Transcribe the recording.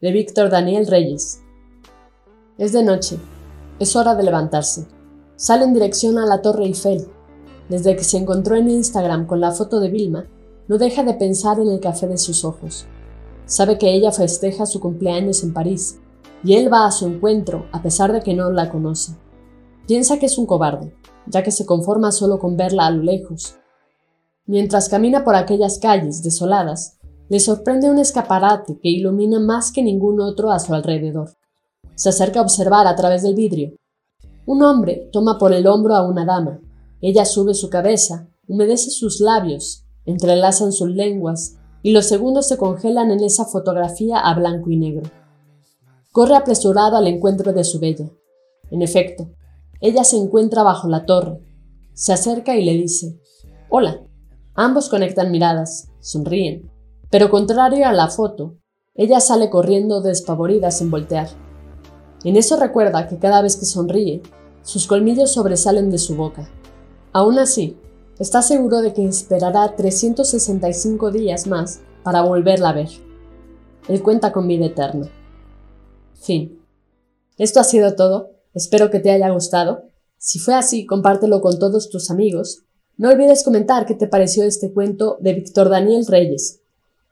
de Víctor Daniel Reyes. Es de noche. Es hora de levantarse. Sale en dirección a la Torre Eiffel. Desde que se encontró en Instagram con la foto de Vilma, no deja de pensar en el café de sus ojos. Sabe que ella festeja su cumpleaños en París, y él va a su encuentro a pesar de que no la conoce. Piensa que es un cobarde, ya que se conforma solo con verla a lo lejos. Mientras camina por aquellas calles desoladas, le sorprende un escaparate que ilumina más que ningún otro a su alrededor. Se acerca a observar a través del vidrio. Un hombre toma por el hombro a una dama. Ella sube su cabeza, humedece sus labios, entrelazan sus lenguas y los segundos se congelan en esa fotografía a blanco y negro. Corre apresurado al encuentro de su bella. En efecto, ella se encuentra bajo la torre. Se acerca y le dice, Hola. Ambos conectan miradas, sonríen. Pero contrario a la foto, ella sale corriendo despavorida sin voltear. En eso recuerda que cada vez que sonríe, sus colmillos sobresalen de su boca. Aún así, está seguro de que esperará 365 días más para volverla a ver. Él cuenta con vida eterna. Fin. Esto ha sido todo. Espero que te haya gustado. Si fue así, compártelo con todos tus amigos. No olvides comentar qué te pareció este cuento de Víctor Daniel Reyes.